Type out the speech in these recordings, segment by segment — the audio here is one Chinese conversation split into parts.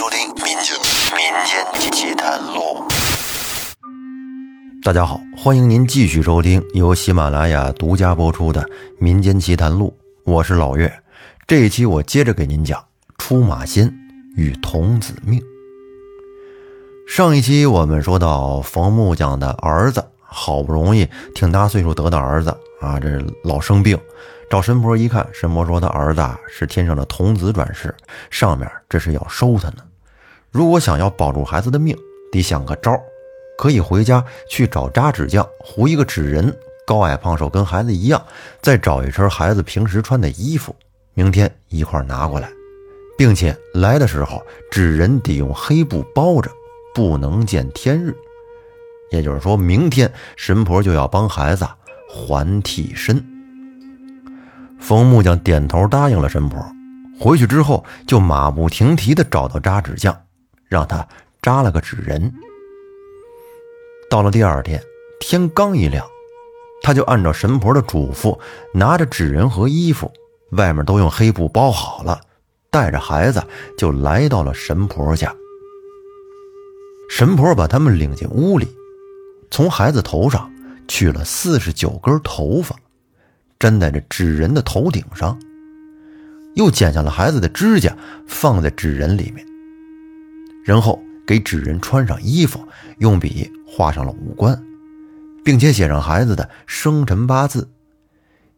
收听《民间民间奇谈录》。大家好，欢迎您继续收听由喜马拉雅独家播出的《民间奇谈录》，我是老岳。这一期我接着给您讲出马仙与童子命。上一期我们说到冯木匠的儿子好不容易挺大岁数得的儿子啊，这老生病。找神婆一看，神婆说他儿子是天上的童子转世，上面这是要收他呢。如果想要保住孩子的命，得想个招儿，可以回家去找扎纸匠糊一个纸人，高矮胖瘦跟孩子一样，再找一身孩子平时穿的衣服，明天一块拿过来，并且来的时候纸人得用黑布包着，不能见天日。也就是说明天神婆就要帮孩子还替身。冯木匠点头答应了神婆，回去之后就马不停蹄地找到扎纸匠，让他扎了个纸人。到了第二天，天刚一亮，他就按照神婆的嘱咐，拿着纸人和衣服，外面都用黑布包好了，带着孩子就来到了神婆家。神婆把他们领进屋里，从孩子头上取了四十九根头发。粘在这纸人的头顶上，又剪下了孩子的指甲，放在纸人里面，然后给纸人穿上衣服，用笔画上了五官，并且写上孩子的生辰八字，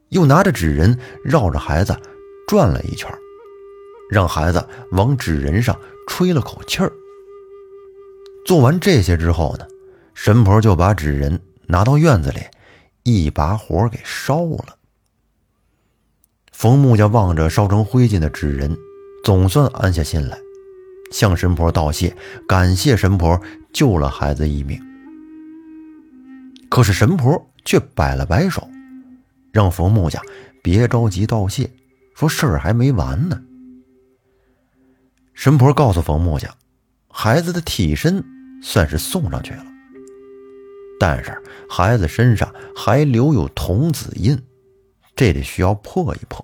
又拿着纸人绕着孩子转了一圈，让孩子往纸人上吹了口气儿。做完这些之后呢，神婆就把纸人拿到院子里，一把火给烧了。冯木匠望着烧成灰烬的纸人，总算安下心来，向神婆道谢，感谢神婆救了孩子一命。可是神婆却摆了摆手，让冯木匠别着急道谢，说事儿还没完呢。神婆告诉冯木匠，孩子的替身算是送上去了，但是孩子身上还留有童子印。这得需要破一破。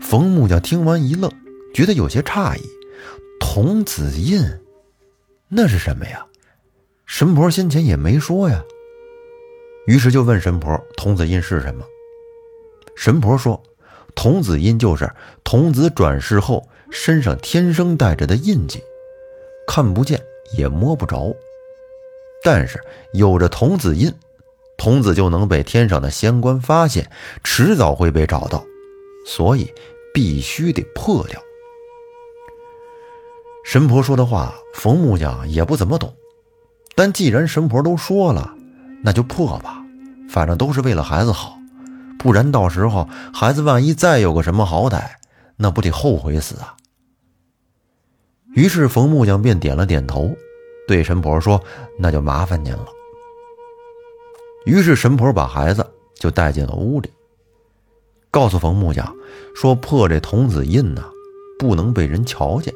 冯木匠听完一愣，觉得有些诧异：“童子印，那是什么呀？神婆先前也没说呀。”于是就问神婆：“童子印是什么？”神婆说：“童子印就是童子转世后身上天生带着的印记，看不见也摸不着，但是有着童子印。”童子就能被天上的仙官发现，迟早会被找到，所以必须得破掉。神婆说的话，冯木匠也不怎么懂，但既然神婆都说了，那就破吧，反正都是为了孩子好，不然到时候孩子万一再有个什么好歹，那不得后悔死啊！于是冯木匠便点了点头，对神婆说：“那就麻烦您了。”于是神婆把孩子就带进了屋里，告诉冯木匠说：“破这童子印呢，不能被人瞧见，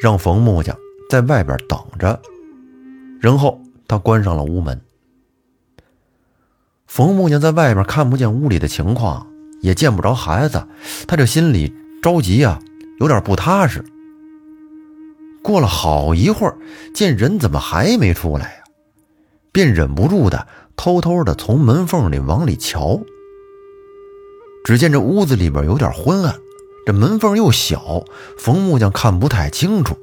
让冯木匠在外边等着。”然后他关上了屋门。冯木匠在外面看不见屋里的情况，也见不着孩子，他这心里着急啊，有点不踏实。过了好一会儿，见人怎么还没出来呀？便忍不住的。偷偷的从门缝里往里瞧，只见这屋子里边有点昏暗，这门缝又小，冯木匠看不太清楚，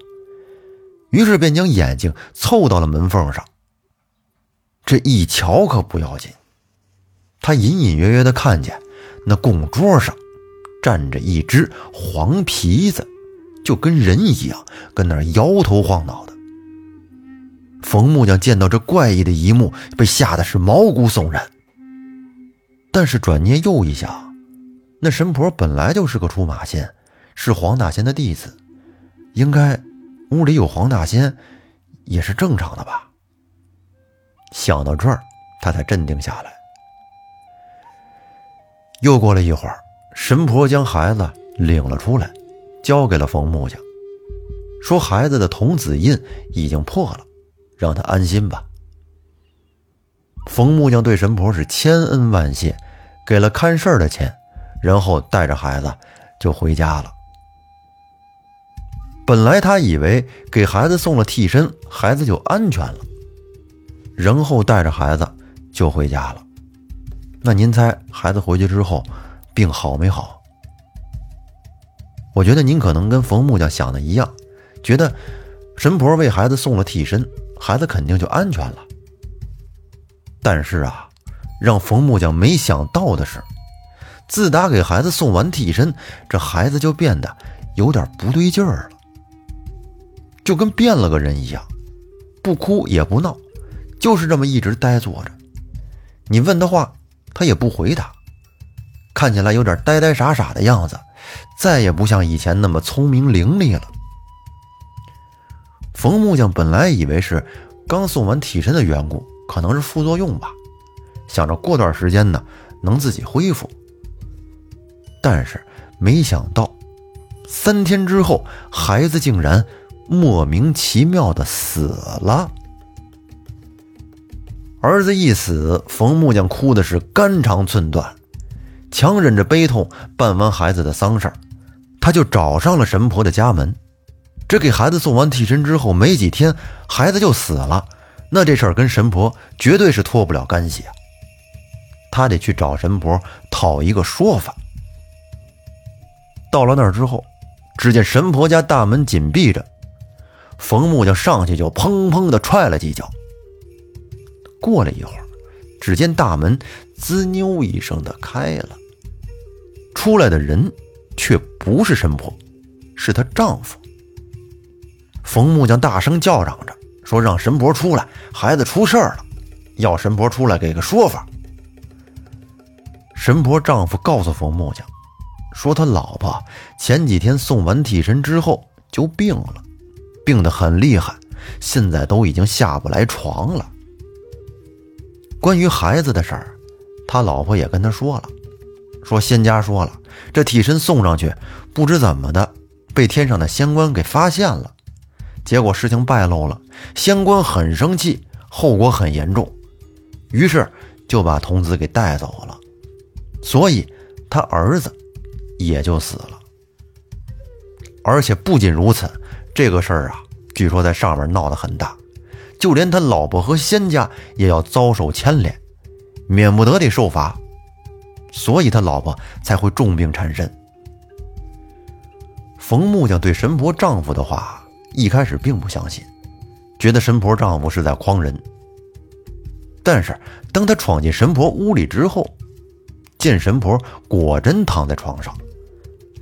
于是便将眼睛凑到了门缝上。这一瞧可不要紧，他隐隐约约的看见那供桌上站着一只黄皮子，就跟人一样，跟那摇头晃脑的。冯木匠见到这怪异的一幕，被吓得是毛骨悚然。但是转念又一想，那神婆本来就是个出马仙，是黄大仙的弟子，应该屋里有黄大仙也是正常的吧。想到这儿，他才镇定下来。又过了一会儿，神婆将孩子领了出来，交给了冯木匠，说：“孩子的童子印已经破了。”让他安心吧。冯木匠对神婆是千恩万谢，给了看事儿的钱，然后带着孩子就回家了。本来他以为给孩子送了替身，孩子就安全了，然后带着孩子就回家了。那您猜，孩子回去之后病好没好？我觉得您可能跟冯木匠想的一样，觉得神婆为孩子送了替身，孩子肯定就安全了。但是啊，让冯木匠没想到的是，自打给孩子送完替身，这孩子就变得有点不对劲儿了，就跟变了个人一样，不哭也不闹，就是这么一直呆坐着。你问他话，他也不回答，看起来有点呆呆傻傻的样子。再也不像以前那么聪明伶俐了。冯木匠本来以为是刚送完替身的缘故，可能是副作用吧，想着过段时间呢能自己恢复。但是没想到，三天之后，孩子竟然莫名其妙的死了。儿子一死，冯木匠哭的是肝肠寸断。强忍着悲痛办完孩子的丧事他就找上了神婆的家门。这给孩子送完替身之后没几天，孩子就死了。那这事儿跟神婆绝对是脱不了干系啊！他得去找神婆讨一个说法。到了那儿之后，只见神婆家大门紧闭着，冯木匠上去就砰砰的踹了几脚。过了一会儿，只见大门滋妞一声的开了。出来的人却不是神婆，是她丈夫。冯木匠大声叫嚷着说：“让神婆出来，孩子出事了，要神婆出来给个说法。”神婆丈夫告诉冯木匠，说他老婆前几天送完替身之后就病了，病得很厉害，现在都已经下不来床了。关于孩子的事儿，他老婆也跟他说了。说仙家说了，这替身送上去，不知怎么的，被天上的仙官给发现了，结果事情败露了，仙官很生气，后果很严重，于是就把童子给带走了，所以他儿子也就死了。而且不仅如此，这个事儿啊，据说在上面闹得很大，就连他老婆和仙家也要遭受牵连，免不得得受罚。所以他老婆才会重病缠身。冯木匠对神婆丈夫的话一开始并不相信，觉得神婆丈夫是在诓人。但是当他闯进神婆屋里之后，见神婆果真躺在床上，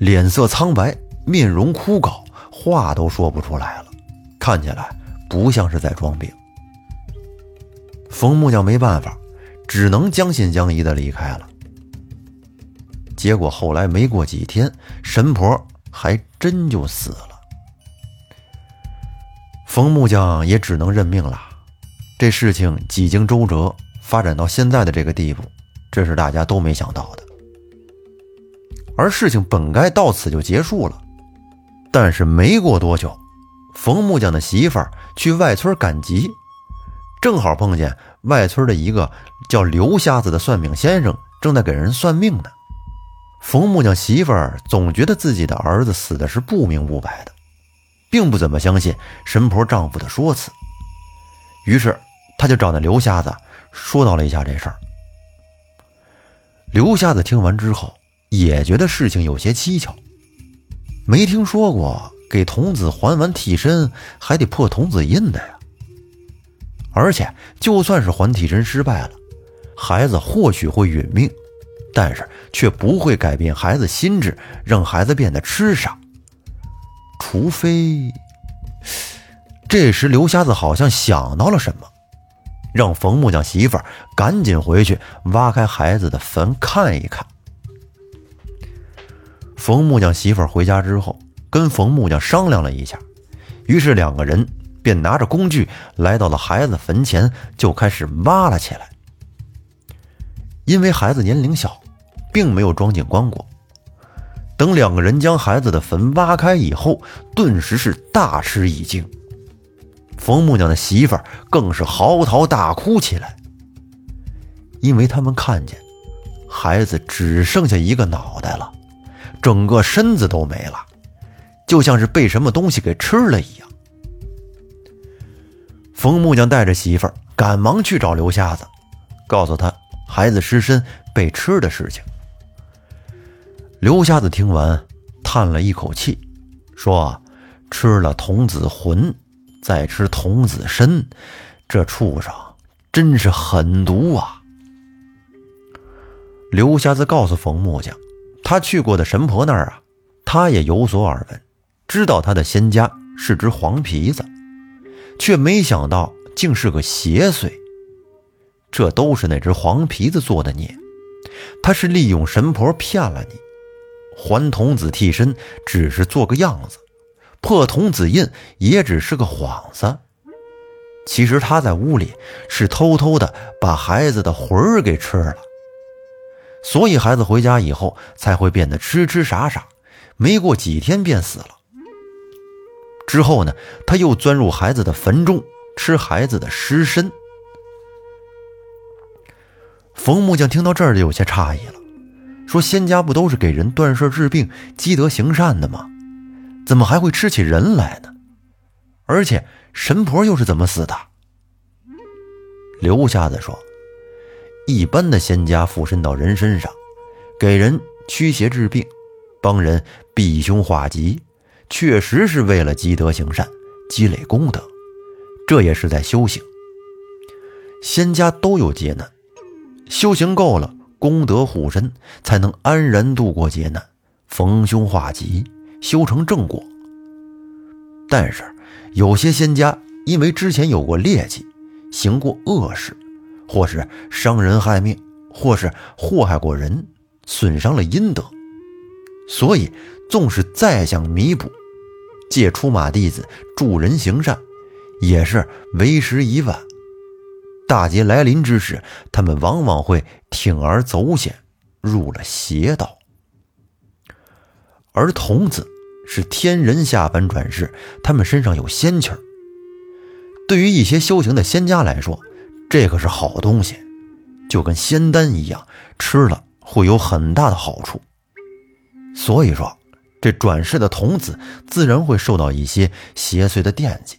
脸色苍白，面容枯槁，话都说不出来了，看起来不像是在装病。冯木匠没办法，只能将信将疑的离开了。结果后来没过几天，神婆还真就死了。冯木匠也只能认命了。这事情几经周折，发展到现在的这个地步，这是大家都没想到的。而事情本该到此就结束了，但是没过多久，冯木匠的媳妇儿去外村赶集，正好碰见外村的一个叫刘瞎子的算命先生正在给人算命呢。冯木匠媳妇儿总觉得自己的儿子死的是不明不白的，并不怎么相信神婆丈夫的说辞。于是，她就找那刘瞎子说道了一下这事儿。刘瞎子听完之后，也觉得事情有些蹊跷，没听说过给童子还完替身还得破童子印的呀。而且，就算是还替身失败了，孩子或许会殒命。但是却不会改变孩子心智，让孩子变得痴傻。除非……这时刘瞎子好像想到了什么，让冯木匠媳妇儿赶紧回去挖开孩子的坟看一看。冯木匠媳妇回家之后，跟冯木匠商量了一下，于是两个人便拿着工具来到了孩子坟前，就开始挖了起来。因为孩子年龄小。并没有装进棺椁。等两个人将孩子的坟挖开以后，顿时是大吃一惊。冯木匠的媳妇儿更是嚎啕大哭起来，因为他们看见孩子只剩下一个脑袋了，整个身子都没了，就像是被什么东西给吃了一样。冯木匠带着媳妇儿赶忙去找刘瞎子，告诉他孩子失身被吃的事情。刘瞎子听完，叹了一口气，说：“吃了童子魂，再吃童子身，这畜生真是狠毒啊！”刘瞎子告诉冯木匠，他去过的神婆那儿啊，他也有所耳闻，知道他的仙家是只黄皮子，却没想到竟是个邪祟。这都是那只黄皮子做的孽，他是利用神婆骗了你，还童子替身只是做个样子，破童子印也只是个幌子。其实他在屋里是偷偷的把孩子的魂儿给吃了。所以孩子回家以后才会变得痴痴傻傻，没过几天便死了。之后呢，他又钻入孩子的坟中吃孩子的尸身。冯木匠听到这儿就有些诧异了，说：“仙家不都是给人断事治病、积德行善的吗？怎么还会吃起人来呢？而且神婆又是怎么死的？”刘瞎子说。一般的仙家附身到人身上，给人驱邪治病，帮人避凶化吉，确实是为了积德行善，积累功德，这也是在修行。仙家都有劫难，修行够了，功德护身，才能安然度过劫难，逢凶化吉，修成正果。但是有些仙家因为之前有过劣迹，行过恶事。或是伤人害命，或是祸害过人，损伤了阴德，所以纵使再想弥补，借出马弟子助人行善，也是为时已晚。大劫来临之时，他们往往会铤而走险，入了邪道。而童子是天人下凡转世，他们身上有仙气儿。对于一些修行的仙家来说，这可是好东西，就跟仙丹一样，吃了会有很大的好处。所以说，这转世的童子自然会受到一些邪祟的惦记。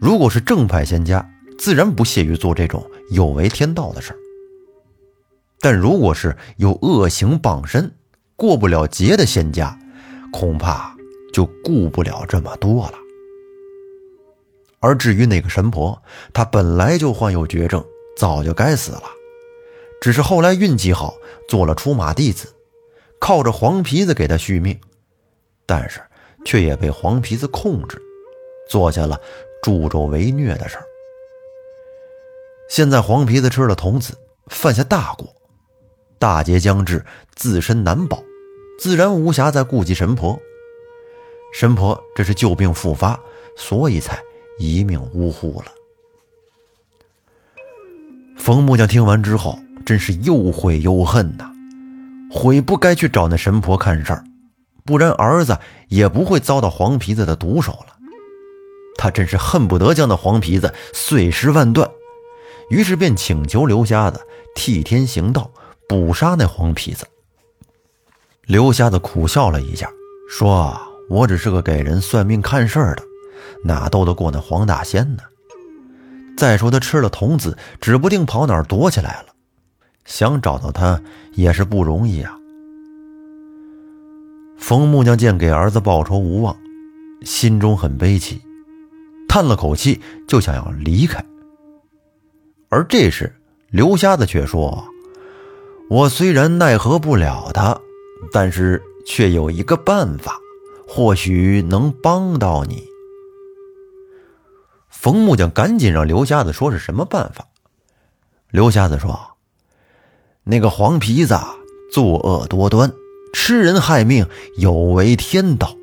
如果是正派仙家，自然不屑于做这种有违天道的事儿。但如果是有恶行傍身、过不了劫的仙家，恐怕就顾不了这么多了。而至于那个神婆，她本来就患有绝症，早就该死了，只是后来运气好，做了出马弟子，靠着黄皮子给她续命，但是却也被黄皮子控制，做下了助纣为虐的事儿。现在黄皮子吃了童子，犯下大过，大劫将至，自身难保，自然无暇再顾及神婆。神婆这是旧病复发，所以才。一命呜呼了。冯木匠听完之后，真是又悔又恨呐，悔不该去找那神婆看事儿，不然儿子也不会遭到黄皮子的毒手了。他真是恨不得将那黄皮子碎尸万段，于是便请求刘瞎子替天行道，捕杀那黄皮子。刘瞎子苦笑了一下，说：“我只是个给人算命看事儿的。”哪斗得过那黄大仙呢？再说他吃了童子，指不定跑哪儿躲起来了，想找到他也是不容易啊。冯木匠见给儿子报仇无望，心中很悲戚，叹了口气，就想要离开。而这时，刘瞎子却说：“我虽然奈何不了他，但是却有一个办法，或许能帮到你。”冯木匠赶紧让刘瞎子说是什么办法。刘瞎子说：“那个黄皮子作恶多端，吃人害命，有违天道，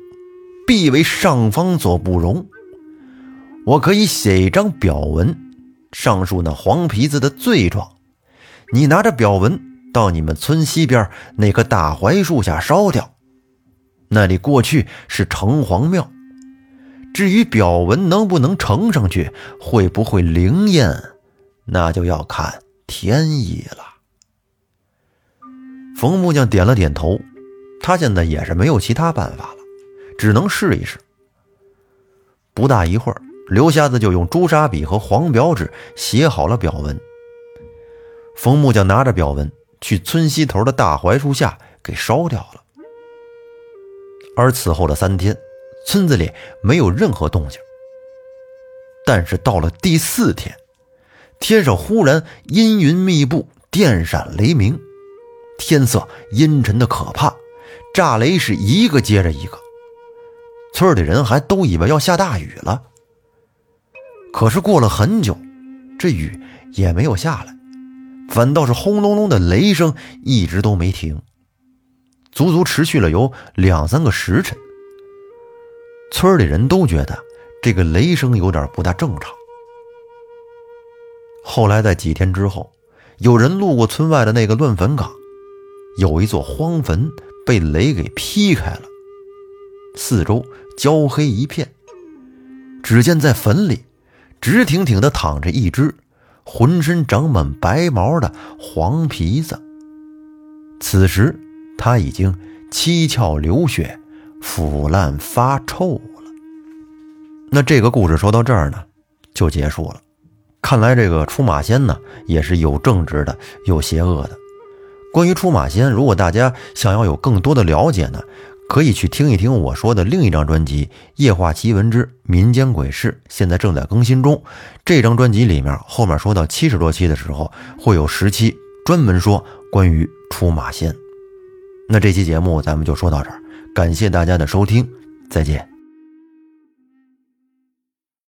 必为上方所不容。我可以写一张表文，上述那黄皮子的罪状。你拿着表文到你们村西边那棵大槐树下烧掉，那里过去是城隍庙。”至于表文能不能呈上去，会不会灵验，那就要看天意了。冯木匠点了点头，他现在也是没有其他办法了，只能试一试。不大一会儿，刘瞎子就用朱砂笔和黄表纸写好了表文。冯木匠拿着表文去村西头的大槐树下给烧掉了。而此后的三天，村子里没有任何动静。但是到了第四天，天上忽然阴云密布，电闪雷鸣，天色阴沉的可怕，炸雷是一个接着一个。村里人还都以为要下大雨了。可是过了很久，这雨也没有下来，反倒是轰隆隆的雷声一直都没停，足足持续了有两三个时辰。村里人都觉得这个雷声有点不大正常。后来在几天之后，有人路过村外的那个乱坟岗，有一座荒坟被雷给劈开了。四周焦黑一片，只见在坟里，直挺挺地躺着一只浑身长满白毛的黄皮子。此时，他已经七窍流血，腐烂发臭了。那这个故事说到这儿呢，就结束了。看来这个出马仙呢，也是有正直的，有邪恶的。关于出马仙，如果大家想要有更多的了解呢？可以去听一听我说的另一张专辑《夜话奇闻之民间鬼事》，现在正在更新中。这张专辑里面后面说到七十多期的时候，会有十期专门说关于出马仙。那这期节目咱们就说到这儿，感谢大家的收听，再见。